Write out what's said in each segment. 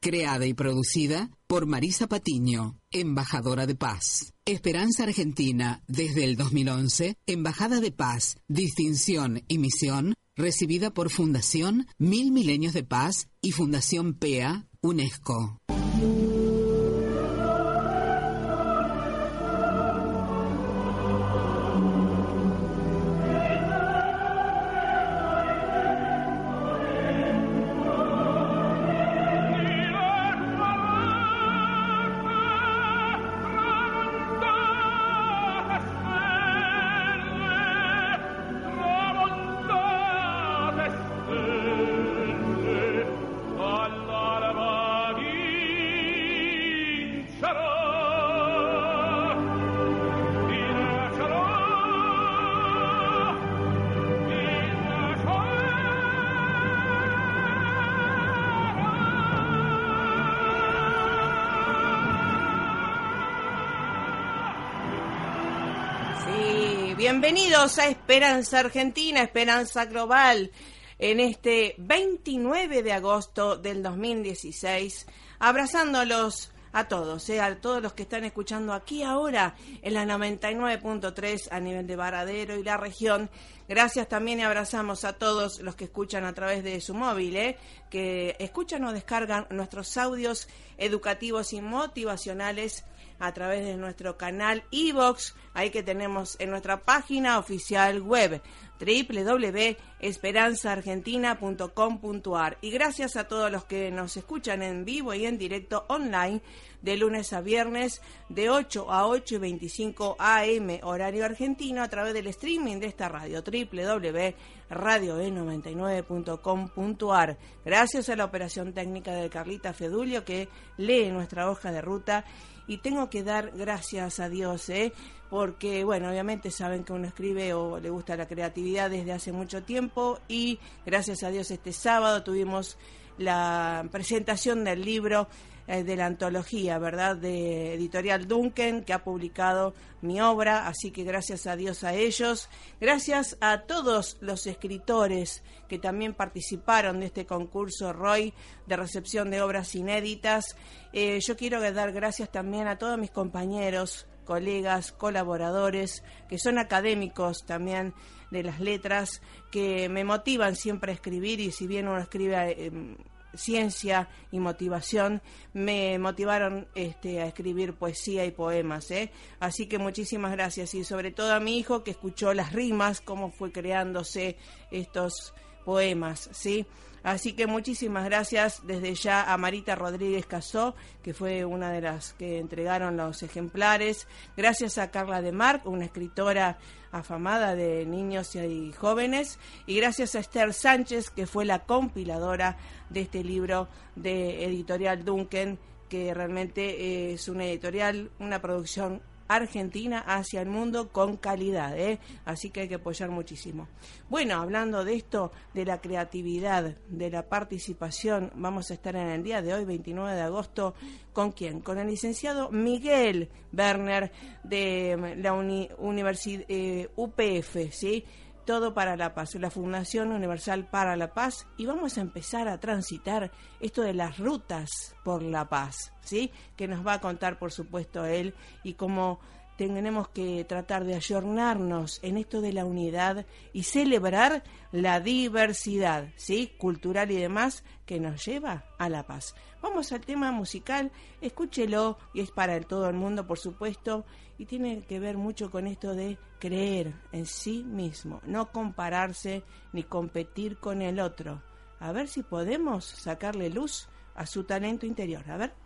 creada y producida por Marisa Patiño, embajadora de paz. Esperanza Argentina, desde el 2011, Embajada de Paz, Distinción y Misión, recibida por Fundación Mil Milenios de Paz y Fundación PEA, UNESCO. Bienvenidos a Esperanza Argentina, Esperanza Global, en este 29 de agosto del 2016, abrazándolos a todos, eh, a todos los que están escuchando aquí ahora en la 99.3 a nivel de Varadero y la región. Gracias también y abrazamos a todos los que escuchan a través de su móvil, eh, que escuchan o descargan nuestros audios educativos y motivacionales a través de nuestro canal iVox, ahí que tenemos en nuestra página oficial web www.esperanzaargentina.com.ar y gracias a todos los que nos escuchan en vivo y en directo online de lunes a viernes de 8 a 8 y 25 AM horario argentino a través del streaming de esta radio www.radioe99.com.ar gracias a la operación técnica de Carlita Fedulio que lee nuestra hoja de ruta y tengo que dar gracias a Dios, ¿eh? porque, bueno, obviamente saben que uno escribe o le gusta la creatividad desde hace mucho tiempo y gracias a Dios este sábado tuvimos la presentación del libro eh, de la antología, ¿verdad?, de Editorial Duncan, que ha publicado mi obra, así que gracias a Dios a ellos, gracias a todos los escritores que también participaron de este concurso Roy de recepción de obras inéditas. Eh, yo quiero dar gracias también a todos mis compañeros, colegas, colaboradores, que son académicos también de las letras, que me motivan siempre a escribir y si bien uno escribe... Eh, ciencia y motivación me motivaron este, a escribir poesía y poemas. ¿eh? Así que muchísimas gracias y sobre todo a mi hijo que escuchó las rimas, cómo fue creándose estos poemas. ¿sí? Así que muchísimas gracias desde ya a Marita Rodríguez Casó, que fue una de las que entregaron los ejemplares. Gracias a Carla de Marc, una escritora afamada de niños y jóvenes. Y gracias a Esther Sánchez, que fue la compiladora de este libro de editorial Duncan, que realmente es una editorial, una producción Argentina hacia el mundo con calidad, ¿eh? así que hay que apoyar muchísimo. Bueno, hablando de esto, de la creatividad, de la participación, vamos a estar en el día de hoy, 29 de agosto, ¿con quién? Con el licenciado Miguel Werner de la Universidad eh, UPF, ¿sí? Todo para la Paz, la Fundación Universal para la Paz, y vamos a empezar a transitar esto de las rutas por la paz, ¿sí? Que nos va a contar, por supuesto, él y cómo tenemos que tratar de ayornarnos en esto de la unidad y celebrar la diversidad, ¿sí? cultural y demás, que nos lleva a la paz. Vamos al tema musical, escúchelo, y es para todo el mundo, por supuesto, y tiene que ver mucho con esto de creer en sí mismo, no compararse ni competir con el otro. A ver si podemos sacarle luz a su talento interior. A ver.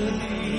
thee.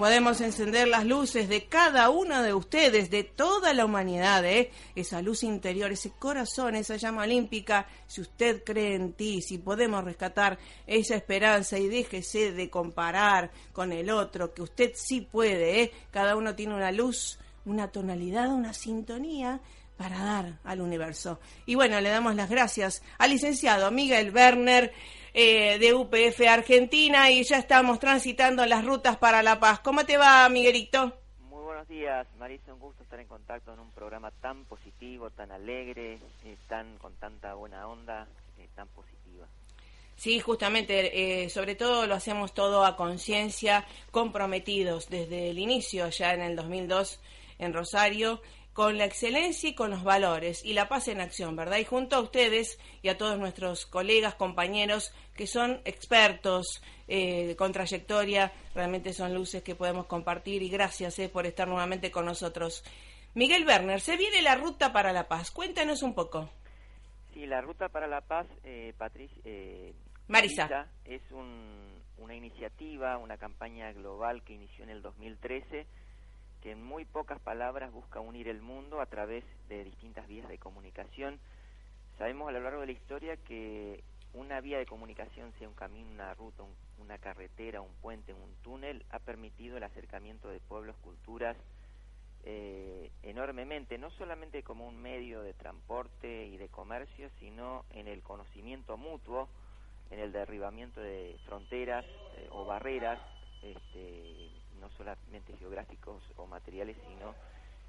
Podemos encender las luces de cada uno de ustedes, de toda la humanidad, ¿eh? esa luz interior, ese corazón, esa llama olímpica, si usted cree en ti, si podemos rescatar esa esperanza y déjese de comparar con el otro, que usted sí puede, ¿eh? cada uno tiene una luz, una tonalidad, una sintonía para dar al universo. Y bueno, le damos las gracias al licenciado Miguel Werner eh, de UPF Argentina y ya estamos transitando las rutas para La Paz. ¿Cómo te va, Miguelito? Muy buenos días, Marisa. Un gusto estar en contacto en un programa tan positivo, tan alegre, eh, tan con tanta buena onda, eh, tan positiva. Sí, justamente, sobre todo lo hacemos todo a conciencia, comprometidos desde el inicio, ya en el 2002 en Rosario, con la excelencia y con los valores y la paz en acción, ¿verdad? Y junto a ustedes y a todos nuestros colegas, compañeros que son expertos eh, con trayectoria, realmente son luces que podemos compartir y gracias eh, por estar nuevamente con nosotros. Miguel Werner, se viene la ruta para la paz. Cuéntanos un poco. Sí, la ruta para la paz, eh, Patricia. Eh, Marisa. Es una iniciativa, una campaña global que inició en el 2013 que en muy pocas palabras busca unir el mundo a través de distintas vías de comunicación. Sabemos a lo largo de la historia que una vía de comunicación, sea un camino, una ruta, una carretera, un puente, un túnel, ha permitido el acercamiento de pueblos, culturas, eh, enormemente, no solamente como un medio de transporte y de comercio, sino en el conocimiento mutuo, en el derribamiento de fronteras eh, o barreras este, no solamente geográficos o materiales, sino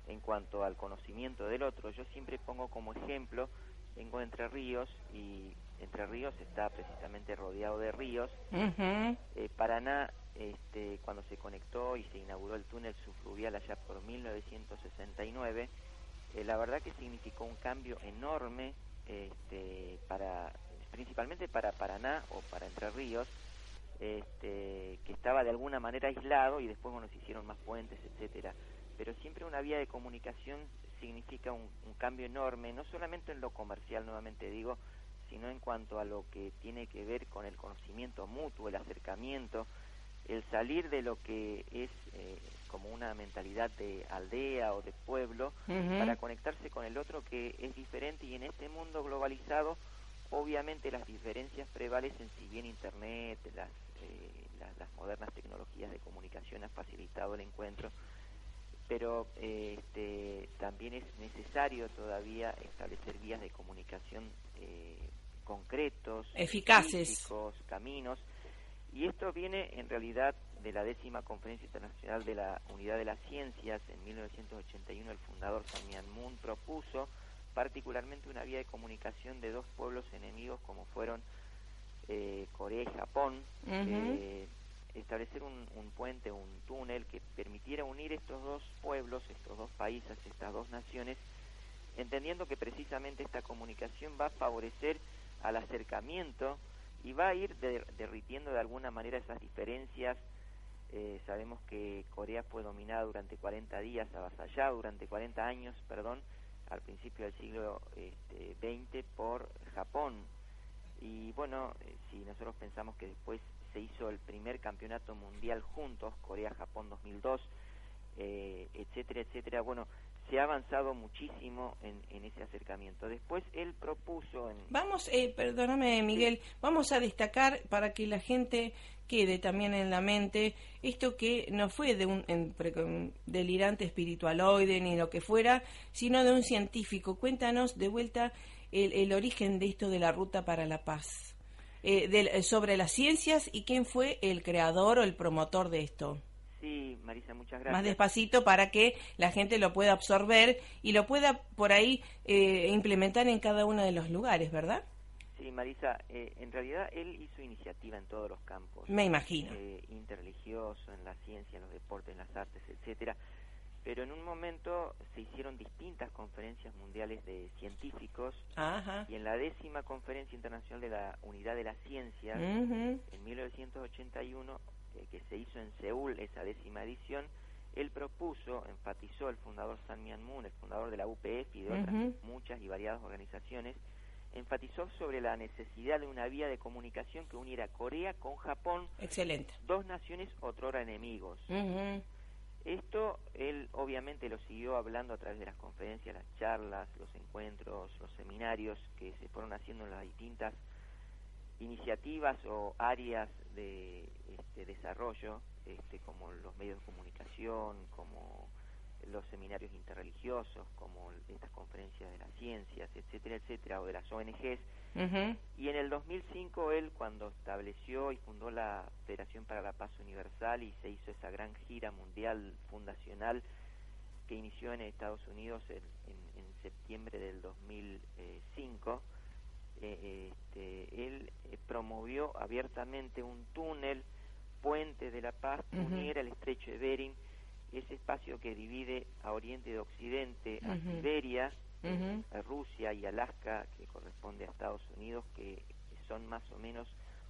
en cuanto al conocimiento del otro. Yo siempre pongo como ejemplo, vengo de Entre Ríos y Entre Ríos está precisamente rodeado de ríos. Eh, Paraná, este, cuando se conectó y se inauguró el túnel subfluvial allá por 1969, eh, la verdad que significó un cambio enorme este, para principalmente para Paraná o para Entre Ríos, este, que estaba de alguna manera aislado y después bueno se hicieron más puentes, etcétera. Pero siempre una vía de comunicación significa un, cambio enorme, no solamente en lo comercial, nuevamente digo, sino en cuanto a lo que tiene que ver con el conocimiento mutuo, el acercamiento, el salir de lo que es eh, como una mentalidad de aldea o de pueblo para conectarse con el otro que es diferente y en este mundo globalizado obviamente las diferencias prevalecen si bien internet las, eh, las, modernas tecnologías de comunicación han facilitado el encuentro pero eh, este, también es necesario todavía establecer vías de comunicación concretos eficaces caminos y esto viene en realidad de la décima conferencia internacional de la Unidad de las Ciencias. En 1981 el fundador Samian Moon propuso particularmente una vía de comunicación de dos pueblos enemigos como fueron eh, Corea y Japón, eh, establecer un, un, puente, un túnel que permitiera unir estos dos pueblos, estos dos países, estas dos naciones, entendiendo que precisamente esta comunicación va a favorecer al acercamiento y va a ir derritiendo de alguna manera esas diferencias. Eh, sabemos que Corea fue dominada durante 40 días, avasallada durante 40 años, perdón, al principio del siglo este, XX por Japón. Y bueno, eh, si nosotros pensamos que después se hizo el primer campeonato mundial juntos, Corea-Japón 2002, eh, etcétera, etcétera, bueno, se ha avanzado muchísimo en, ese acercamiento. Después él propuso... En... Vamos, eh, perdóname Miguel, vamos a destacar para que la gente quede también en la mente esto que no fue de un delirante espiritualoide ni lo que fuera, sino de un científico. Cuéntanos de vuelta el, origen de esto de la ruta para la paz, eh, sobre las ciencias y quién fue el creador o el promotor de esto. Sí, Marisa, muchas gracias. Más despacito para que la gente lo pueda absorber y lo pueda por ahí eh, implementar en cada uno de los lugares, ¿verdad? Sí, Marisa, eh, en realidad él hizo iniciativa en todos los campos. Me imagino. Eh, interreligioso, en la ciencia, en los deportes, en las artes, etcétera. Pero en un momento se hicieron distintas conferencias mundiales de científicos Ajá. y en la décima conferencia internacional de la Unidad de las Ciencias, en 1981, eh, que se hizo en Seúl, esa décima edición, él propuso, enfatizó el fundador San Mian Moon, el fundador de la UPF y de otras muchas y variadas organizaciones, enfatizó sobre la necesidad de una vía de comunicación que uniera Corea con Japón, Excelente. dos naciones otrora enemigos. Esto él obviamente lo siguió hablando a través de las conferencias, las charlas, los encuentros, los seminarios que se fueron haciendo en las distintas iniciativas o áreas de este, desarrollo, este, como los medios de comunicación, como los seminarios interreligiosos, como estas conferencias de las ciencias, etcétera, etcétera, o de las ONGs. Y en el 2005 él, cuando estableció y fundó la Federación para la Paz Universal y se hizo esa gran gira mundial fundacional que inició en Estados Unidos en, septiembre del 2005, eh, este, él eh, promovió abiertamente un túnel puente de la paz que uniera el estrecho de Bering, ese espacio que divide a oriente de occidente, a Siberia, a Rusia y Alaska, que corresponde a Estados Unidos, que son más o menos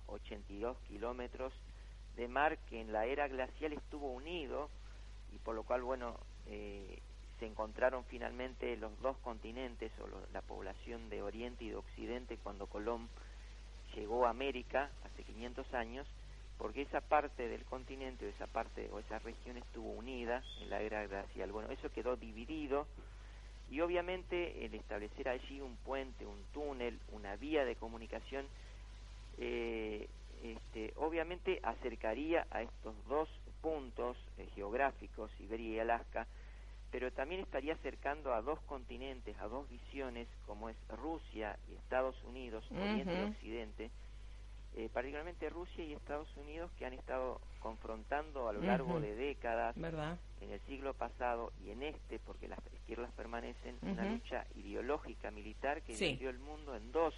82 kilómetros de mar que en la era glacial estuvo unido y por lo cual, bueno, eh, se encontraron finalmente los dos continentes o la población de Oriente y de Occidente cuando Colón llegó a América hace 500 años porque esa parte del continente, o esa parte o esa región estuvo unida en la era glacial. Bueno, eso quedó dividido y obviamente el establecer allí un puente, un túnel, una vía de comunicación, eh, este, obviamente acercaría a estos dos puntos eh, geográficos, Siberia y Alaska, pero también estaría acercando a dos continentes, a dos visiones, como es Rusia y Estados Unidos, Oriente y Occidente, eh, particularmente Rusia y Estados Unidos, que han estado confrontando a lo largo de décadas, en el siglo pasado y en este, porque las izquierdas permanecen, una lucha ideológica militar que dividió el mundo en dos.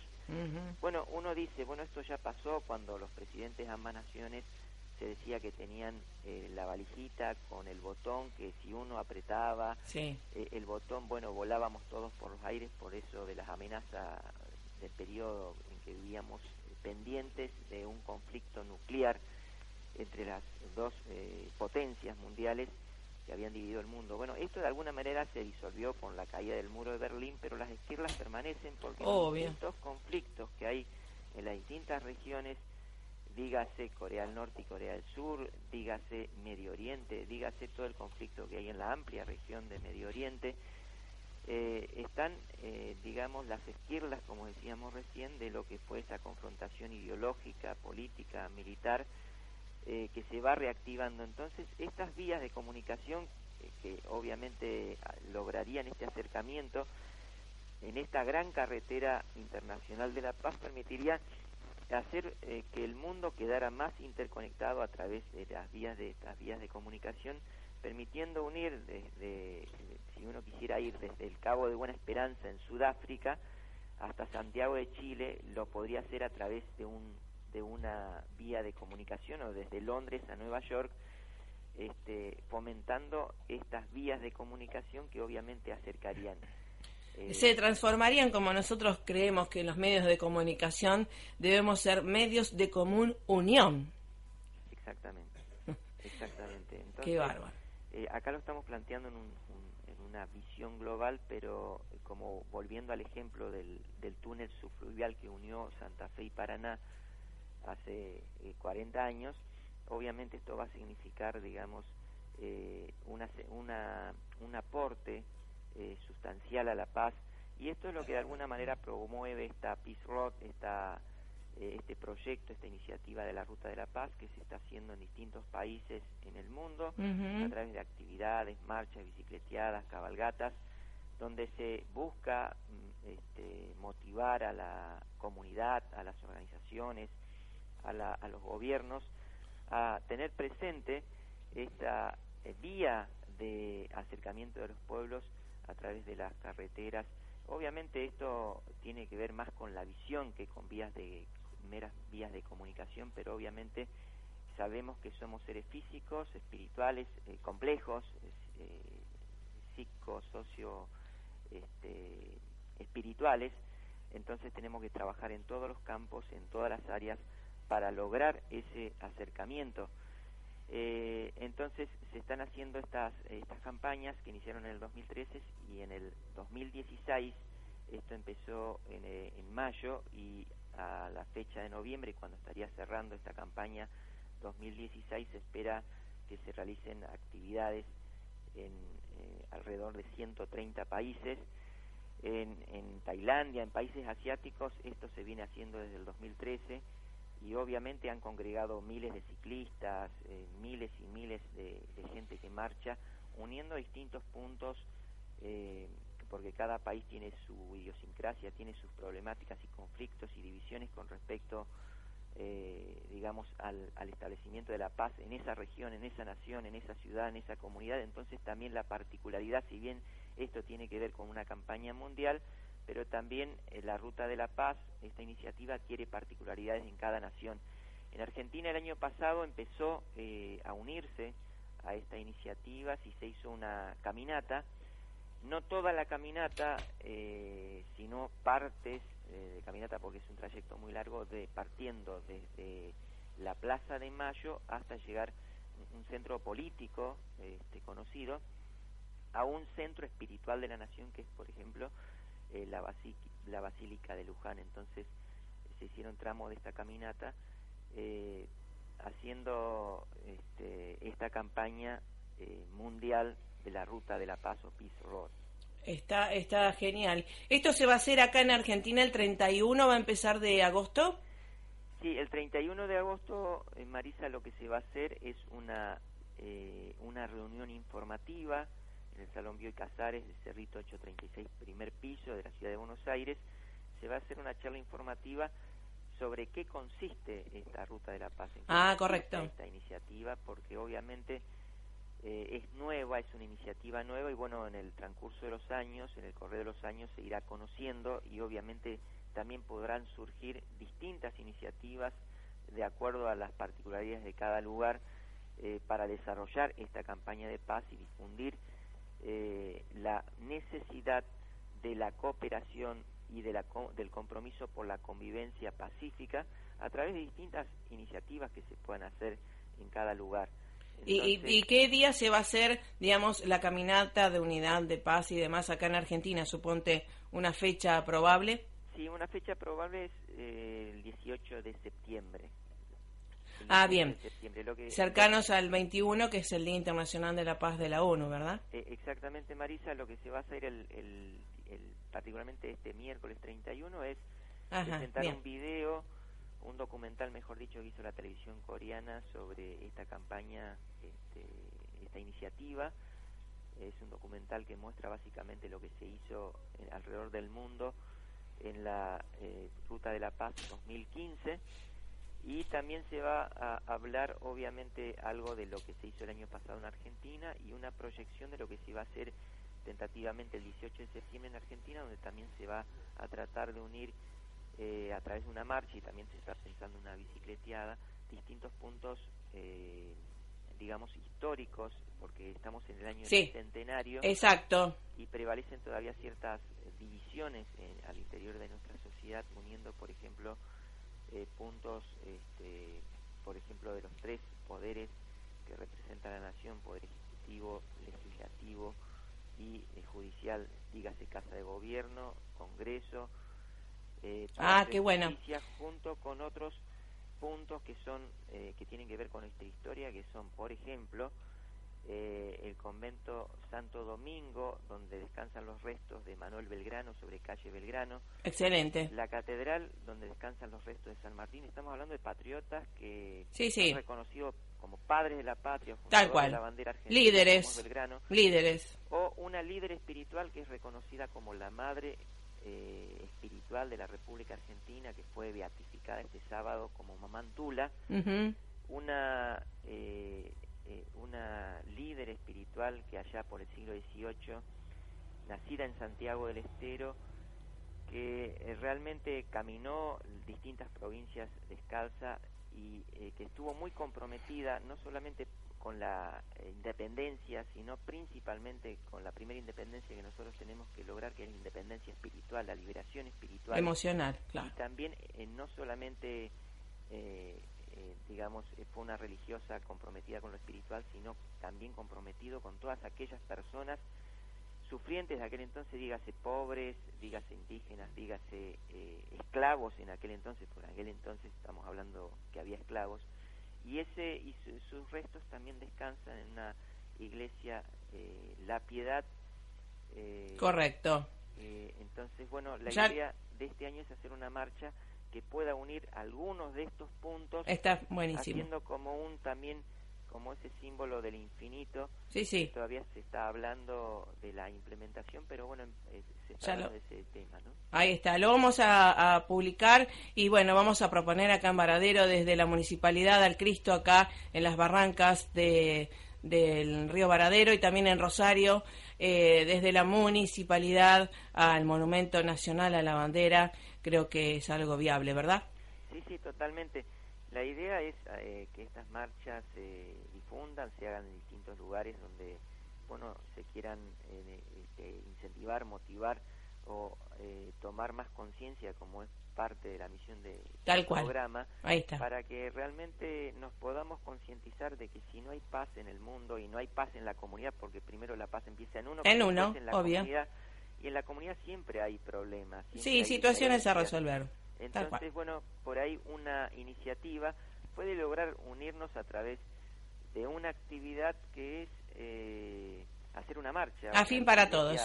Bueno, uno dice, bueno, esto ya pasó cuando los presidentes de ambas naciones se decía que tenían eh, la valijita con el botón, que si uno apretaba eh, el botón, bueno, volábamos todos por los aires, por eso de las amenazas del periodo en que vivíamos pendientes de un conflicto nuclear entre las dos eh, potencias mundiales que habían dividido el mundo. Bueno, esto de alguna manera se disolvió con la caída del muro de Berlín, pero las izquierdas permanecen porque los distintos conflictos que hay en las distintas regiones, dígase Corea del Norte y Corea del Sur, dígase Medio Oriente, dígase todo el conflicto que hay en la amplia región de Medio Oriente, eh, están, eh, digamos, las izquierdas, como decíamos recién, de lo que fue esa confrontación ideológica, política, militar, eh, que se va reactivando. Entonces, estas vías de comunicación que obviamente ah, lograrían este acercamiento en esta gran carretera internacional de la paz permitiría hacer que el mundo quedara más interconectado a través de las vías de estas vías de comunicación permitiendo unir, desde, si uno quisiera ir desde el Cabo de Buena Esperanza en Sudáfrica hasta Santiago de Chile, lo podría hacer a través de, un, de una vía de comunicación o desde Londres a Nueva York, este, fomentando estas vías de comunicación que obviamente acercarían. Eh, Se transformarían como nosotros creemos que los medios de comunicación debemos ser medios de común unión. Exactamente, exactamente. Qué bárbaro. Eh, acá lo estamos planteando en, una visión global, pero eh, como volviendo al ejemplo del, túnel subfluvial que unió Santa Fe y Paraná hace 40 eh, años, obviamente esto va a significar, digamos, una, una, un aporte sustancial a la paz. Y esto es lo que de alguna manera promueve esta Peace Road, esta eh, este proyecto, esta iniciativa de la Ruta de la Paz que se está haciendo en distintos países en el mundo a través de actividades, marchas, bicicleteadas, cabalgatas, donde se busca mm, este, motivar a la comunidad, a las organizaciones, a, los gobiernos a tener presente esta eh, vía de acercamiento de los pueblos a través de las carreteras. Obviamente esto tiene que ver más con la visión que con vías de meras vías de comunicación, pero obviamente sabemos que somos seres físicos, espirituales, eh, complejos, eh, psico, socio, este, espirituales, entonces tenemos que trabajar en todos los campos, en todas las áreas, para lograr ese acercamiento. Eh, entonces se están haciendo estas, estas campañas que iniciaron en el 2013 y en el 2016, esto empezó en, en mayo y a la fecha de noviembre, cuando estaría cerrando esta campaña 2016, se espera que se realicen actividades en eh, alrededor de 130 países. En, en, Tailandia, en países asiáticos, esto se viene haciendo desde el 2013 y obviamente han congregado miles de ciclistas, eh, miles y miles de, gente que marcha, uniendo distintos puntos eh, porque cada país tiene su idiosincrasia, tiene sus problemáticas y conflictos y divisiones con respecto, eh, digamos, al, establecimiento de la paz en esa región, en esa nación, en esa ciudad, en esa comunidad. Entonces también la particularidad, si bien esto tiene que ver con una campaña mundial, pero también eh, la Ruta de la Paz, esta iniciativa quiere particularidades en cada nación. En Argentina el año pasado empezó eh, a unirse a esta iniciativa, y se hizo una caminata, no toda la caminata, eh, sino partes eh, de caminata, porque es un trayecto muy largo, de partiendo desde la Plaza de Mayo hasta llegar a un centro político este, conocido, a un centro espiritual de la nación, que es, por ejemplo, eh, la, la Basílica de Luján. Entonces, se hicieron tramos de esta caminata haciendo este, esta campaña mundial de la ruta de la Paz o Peace Road. Está, está genial. ¿Esto se va a hacer acá en Argentina el 31? ¿Va a empezar de agosto? Sí, el 31 de agosto, en Marisa, lo que se va a hacer es una, eh, una reunión informativa en el Salón Bioy Casares de Cerrito 836, primer piso de la ciudad de Buenos Aires. Se va a hacer una charla informativa sobre qué consiste esta Ruta de la Paz. ah, correcto. Esta iniciativa, porque obviamente eh, es nueva, es una iniciativa nueva y bueno, en el transcurso de los años, en el correr de los años se irá conociendo y obviamente también podrán surgir distintas iniciativas de acuerdo a las particularidades de cada lugar eh, para desarrollar esta campaña de paz y difundir eh, la necesidad de la cooperación y de la, del compromiso por la convivencia pacífica a través de distintas iniciativas que se puedan hacer en cada lugar. ¿Y, qué día se va a hacer, digamos, la caminata de unidad de paz y demás acá en Argentina? Suponte una fecha probable. Sí, una fecha probable es eh, el 18 de septiembre. ah, bien. Cercanos al 21, que es el Día Internacional de la Paz de la ONU, ¿verdad? Eh, exactamente, Marisa. Lo que se va a hacer el, particularmente este miércoles 31 es presentar un video un documental, mejor dicho, que hizo la televisión coreana sobre esta campaña, este, esta iniciativa. Es un documental que muestra básicamente lo que se hizo alrededor del mundo en la eh, Ruta de la Paz 2015 y también se va a hablar obviamente algo de lo que se hizo el año pasado en Argentina y una proyección de lo que se va a hacer tentativamente el 18 de septiembre en Argentina donde también se va a tratar de unir eh, a través de una marcha y también se está pensando una bicicleteada, distintos puntos, eh, digamos, históricos, porque estamos en el año centenario. Exacto. Y prevalecen todavía ciertas divisiones al interior de nuestra sociedad, uniendo, por ejemplo, eh, puntos, este, por ejemplo, de los tres poderes que representa la nación, poder ejecutivo, legislativo y judicial, dígase Casa de Gobierno, Congreso, eh, ah, qué bueno. junto con otros puntos que son eh, que tienen que ver con esta historia, que son, por ejemplo, eh, el convento Santo Domingo, donde descansan los restos de Manuel Belgrano sobre calle Belgrano. Excelente. La catedral, donde descansan los restos de San Martín. Estamos hablando de patriotas que sí, sí. son reconocidos como padres de la patria, Tal cual. la bandera argentina, líderes, Belgrano. líderes. O una líder espiritual que es reconocida como la madre eh, espiritual de la República Argentina que fue beatificada este sábado como Mamantula, una eh, eh, una líder espiritual que allá por el siglo XVIII, nacida en Santiago del Estero, que realmente caminó distintas provincias descalza y que estuvo muy comprometida no solamente con la eh, independencia, sino principalmente con la primera independencia que nosotros tenemos que lograr, que es la independencia espiritual, la liberación espiritual. Emocional, claro. Y también eh, no solamente, eh, digamos, fue una religiosa comprometida con lo espiritual, sino también comprometido con todas aquellas personas sufrientes de aquel entonces, dígase pobres, dígase indígenas, dígase esclavos en aquel entonces, por aquel entonces estamos hablando que había esclavos, y ese y sus restos también descansan en una iglesia eh, La Piedad eh, correcto. eh, entonces bueno la idea de este año es hacer una marcha que pueda unir algunos de estos puntos está buenísimo. haciendo como un también como ese símbolo del infinito. Sí, sí. Todavía se está hablando de la implementación, pero bueno, eh, se está hablando de ese tema, ¿no? Ahí está, lo vamos a, publicar y bueno, vamos a proponer acá en Varadero desde la Municipalidad al Cristo acá en las barrancas de, del río Varadero y también en Rosario, eh, desde la Municipalidad al Monumento Nacional a la Bandera, creo que es algo viable, ¿verdad? Sí, sí, totalmente. La idea es eh, que estas marchas se difundan, se hagan en distintos lugares donde bueno se quieran eh, este, incentivar, motivar o eh, tomar más conciencia como es parte de la misión de, del programa Ahí está. para que realmente nos podamos concientizar de que si no hay paz en el mundo y no hay paz en la comunidad porque primero la paz empieza en uno en uno en la obvio. comunidad, y en la comunidad siempre hay problemas sí situaciones a resolver entonces, bueno, por ahí una iniciativa puede lograr unirnos a través de una actividad que es eh, hacer una marcha. A fin para todos.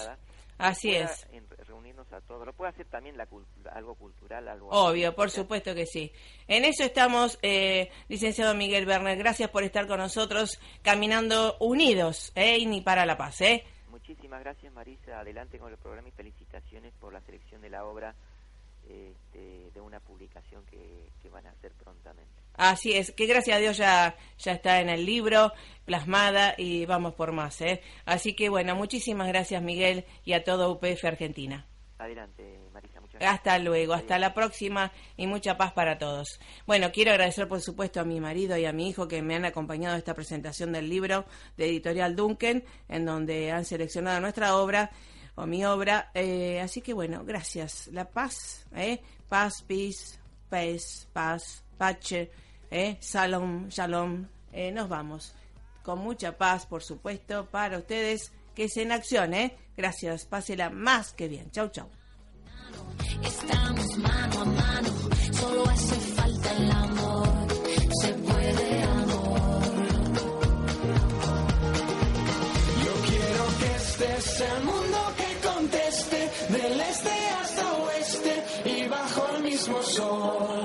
Así es. reunirnos a todos. Lo puede hacer también la algo cultural, algo. Obvio, por supuesto que sí. En eso estamos, eh, licenciado Miguel Berner. Gracias por estar con nosotros, caminando unidos, ¿eh? Y ni para la paz, ¿eh? Muchísimas gracias, Marisa. Adelante con el programa y felicitaciones por la selección de la obra este, de una publicación que, que van a hacer prontamente. Así es, que gracias a Dios ya, ya está en el libro, plasmada y vamos por más. ¿eh? Así que bueno, muchísimas gracias Miguel y a todo UPF Argentina. Adelante, Marisa, muchas gracias. Hasta luego, hasta la próxima y mucha paz para todos. Bueno, quiero agradecer por supuesto a mi marido y a mi hijo que me han acompañado a esta presentación del libro de Editorial Duncan, en donde han seleccionado nuestra obra o mi obra. Eh, así que bueno, gracias. La paz, ¿eh? Paz, peace, paz, paz, pache, ¿eh? Shalom, shalom. Eh, nos vamos. Con mucha paz, por supuesto, para ustedes que es en acción, ¿eh? Gracias, pásela más que bien. Chau, chau. Estamos mano a mano, solo hace falta el amor, se puede amor. Yo quiero que estés el mundo. soul.